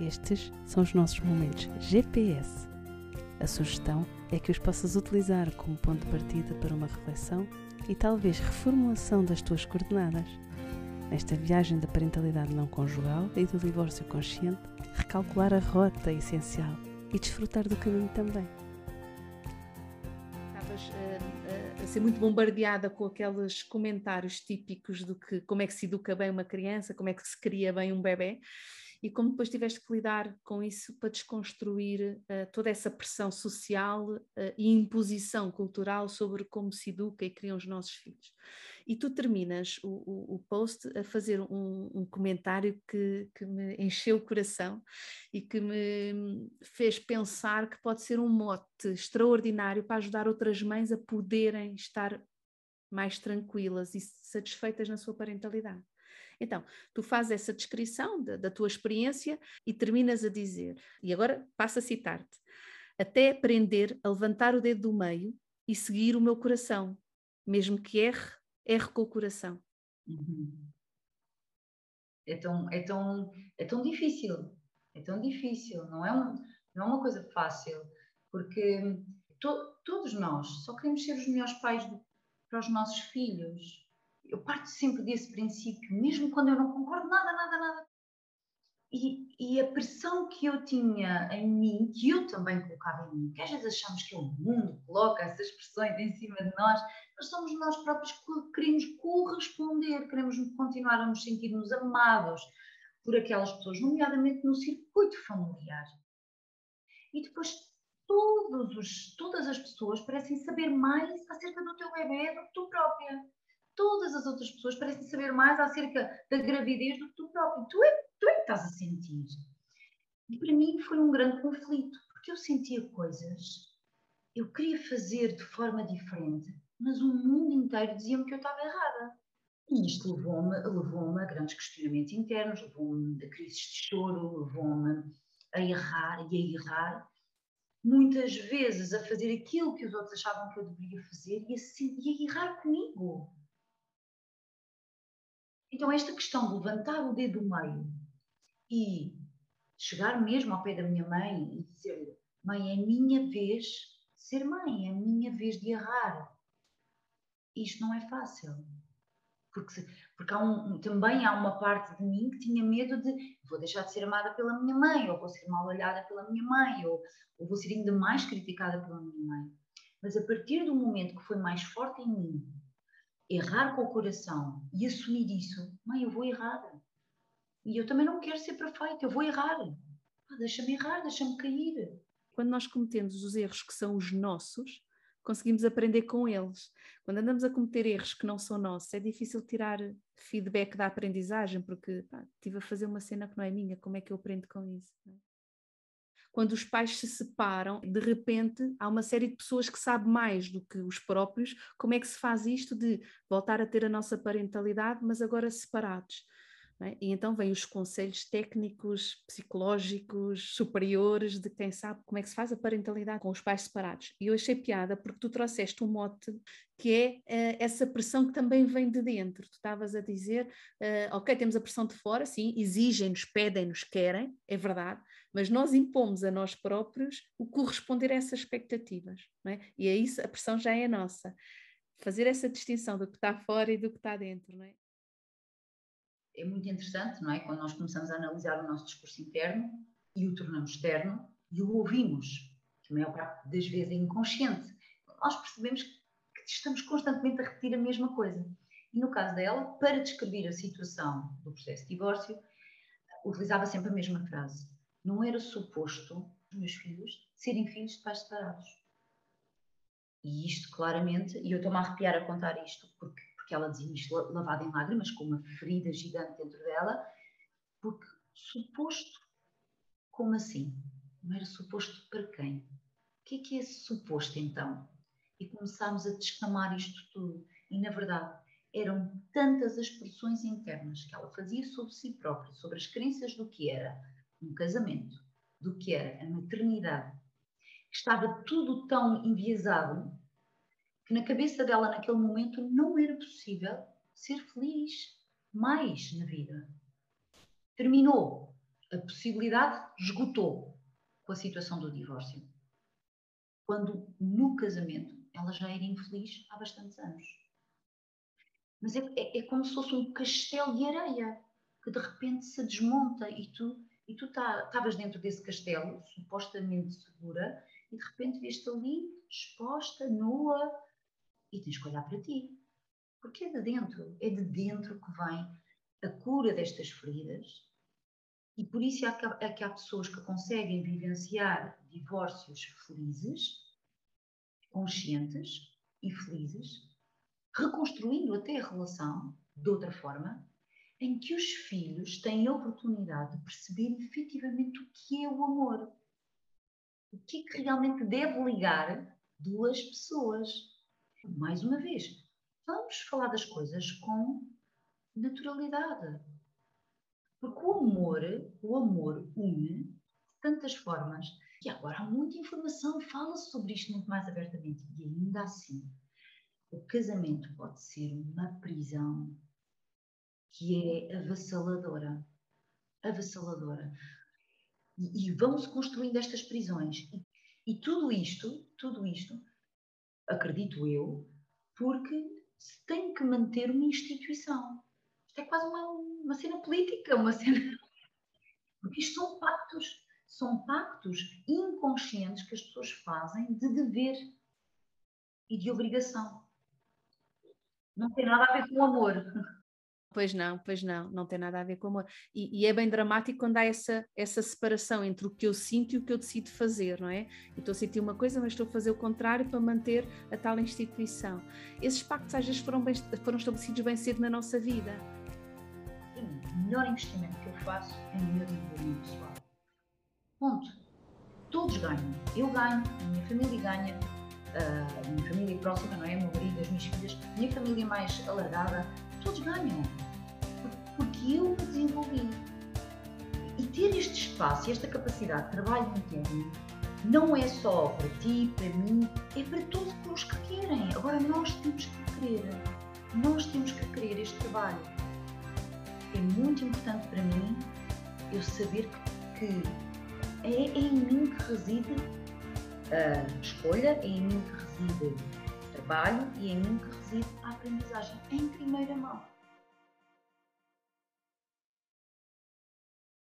Estes são os nossos momentos GPS. A sugestão é que os possas utilizar como ponto de partida para uma reflexão e talvez reformulação das tuas coordenadas. Nesta viagem da parentalidade não conjugal e do divórcio consciente, recalcular a rota é essencial e desfrutar do caminho também. Estavas uh, uh, a ser muito bombardeada com aqueles comentários típicos do que como é que se educa bem uma criança, como é que se cria bem um bebê e como depois tiveste que lidar com isso para desconstruir uh, toda essa pressão social uh, e imposição cultural sobre como se educa e criam os nossos filhos. E tu terminas o, o, o post a fazer um, um comentário que, que, me encheu o coração e que me fez pensar que pode ser um mote extraordinário para ajudar outras mães a poderem estar mais tranquilas e satisfeitas na sua parentalidade. Então, tu fazes essa descrição da, da tua experiência e terminas a dizer, e agora passo a citar-te, até aprender a levantar o dedo do meio e seguir o meu coração, mesmo que erre, erre com o coração. Uhum. É, tão, é, tão, é tão difícil, é tão difícil, não é, um, não é uma coisa fácil, porque to, todos nós só queremos ser os melhores pais do, para os nossos filhos eu parto sempre desse princípio, mesmo quando eu não concordo nada, nada, nada. E, e, a pressão que eu tinha em mim, que eu também colocava em mim, que às vezes achamos que é o mundo coloca essas pressões em cima de nós, mas somos nós próprios que queremos corresponder, queremos continuar a nos sentirmos amados por aquelas pessoas, nomeadamente no circuito familiar. E depois todos os, todas as pessoas parecem saber mais acerca do teu bebê do que tu própria todas as outras pessoas parecem saber mais acerca da gravidez do que tu próprio. Tu é, tu é que estás a sentir. E para mim foi um grande conflito, porque eu sentia coisas, eu queria fazer de forma diferente, mas o mundo inteiro dizia-me que eu estava errada. E isto levou-me levou a grandes questionamentos internos, levou-me a crises de choro, levou-me a errar e a errar, muitas vezes a fazer aquilo que os outros achavam que eu deveria fazer e a, e a errar comigo. Então, esta questão de levantar o dedo do meio e chegar mesmo ao pé da minha mãe e dizer: Mãe, é minha vez de ser mãe, é minha vez de errar. Isto não é fácil. Porque, porque há um, também há uma parte de mim que tinha medo de vou deixar de ser amada pela minha mãe, ou vou ser mal olhada pela minha mãe, ou, ou vou ser ainda mais criticada pela minha mãe. Mas a partir do momento que foi mais forte em mim errar com o coração e assumir isso, mãe, eu vou errar. E eu também não quero ser perfeita, eu vou errar. Ah, deixa-me errar, deixa-me cair. Quando nós cometemos os erros que são os nossos, conseguimos aprender com eles. Quando andamos a cometer erros que não são nossos, é difícil tirar feedback da aprendizagem, porque pá, estive a fazer uma cena que não é minha, como é que eu aprendo com isso? quando os pais se separam, de repente há uma série de pessoas que sabem mais do que os próprios como é que se faz isto de voltar a ter a nossa parentalidade, mas agora separados. É? E então vêm os conselhos técnicos, psicológicos, superiores de quem sabe como é que se faz a parentalidade com os pais separados. E eu achei piada porque tu trouxeste um mote que é uh, essa pressão que também vem de dentro. Tu estavas a dizer, uh, ok, temos a pressão de fora, sim, exigem-nos, pedem-nos, querem, é verdade, mas nós impomos a nós próprios o corresponder a essas expectativas. É? E é isso, a pressão já é nossa. Fazer essa distinção do que está fora e do que está dentro. Não é? É muito interessante, não é? Quando nós começamos a analisar o nosso discurso interno e o tornamos externo e o ouvimos, que a maior parte das vezes é inconsciente, nós percebemos que estamos constantemente a repetir a mesma coisa. E no caso dela, para descrever a situação do processo de divórcio, utilizava sempre a mesma frase. Não era suposto os meus filhos serem filhos de pais separados. E isto claramente, e eu estou-me a arrepiar a contar isto, porque porque ela dizia isto lavada em lágrimas, com uma ferida gigante dentro dela, porque suposto, como assim? Não era suposto para quem? O que é que é esse suposto então? E começámos a descamar isto tudo. E na verdade, eram tantas as pressões internas que ela fazia sobre si própria, sobre as crenças do que era um casamento, do que era a maternidade. Estava tudo tão enviesado que na cabeça dela, naquele momento, não era possível ser feliz mais na vida. Terminou. a possibilidade esgotou com a situação do divórcio. Quando no casamento ela já era infeliz há bastantes anos. Mas é, é, é como se fosse um castelo de areia que de repente se desmonta e tu e tu estavas tá, dentro desse castelo, supostamente segura, e de repente vês-te ali exposta, nua, e tens que olhar para ti. Porque é de dentro, é de dentro que vem a cura destas feridas. E por isso é que, há, é que há pessoas que conseguem vivenciar divórcios felizes, conscientes e felizes, reconstruindo até a relação de outra forma, em que os filhos têm a oportunidade de perceber efetivamente o que é o amor. O que é que realmente deve ligar duas pessoas. Mais uma vez, vamos falar das coisas com naturalidade. Porque o amor, o amor une tantas formas. E agora há muita informação, fala-se sobre isto muito mais abertamente. E ainda assim, o casamento pode ser uma prisão que é avassaladora. Avassaladora. E, e vão-se construindo estas prisões. E, e tudo isto, tudo isto, acredito eu, porque se tem que manter uma instituição. Isto é quase uma, uma cena política, uma cena. Porque isto são pactos. São pactos inconscientes que as pessoas fazem de dever e de obrigação. Não tem nada a ver com o amor. Pois não, pois não, não tem nada a ver com amor. E, e, é bem dramático quando há essa, essa separação entre o que eu sinto e o que eu decido fazer, não é? Eu estou a sentir uma coisa, mas estou a fazer o contrário para manter a tal instituição. Esses pactos às vezes foram, bem, foram estabelecidos bem cedo na nossa vida. O melhor investimento que eu faço é no meu desenvolvimento pessoal. Ponto. Todos ganham. Eu ganho, a minha família ganha, a minha família próxima, não é? O meu marido, as minhas filhas, a minha família mais alargada todos ganham. Eu me desenvolvi. E ter este espaço e esta capacidade de trabalho interno não é só para ti, para mim, é para todos os que querem. Agora nós temos que querer. Nós temos que querer este trabalho. É muito importante para mim eu saber que é, é em mim que reside a escolha, é em mim que reside trabalho e em mim que reside a aprendizagem em primeira mão.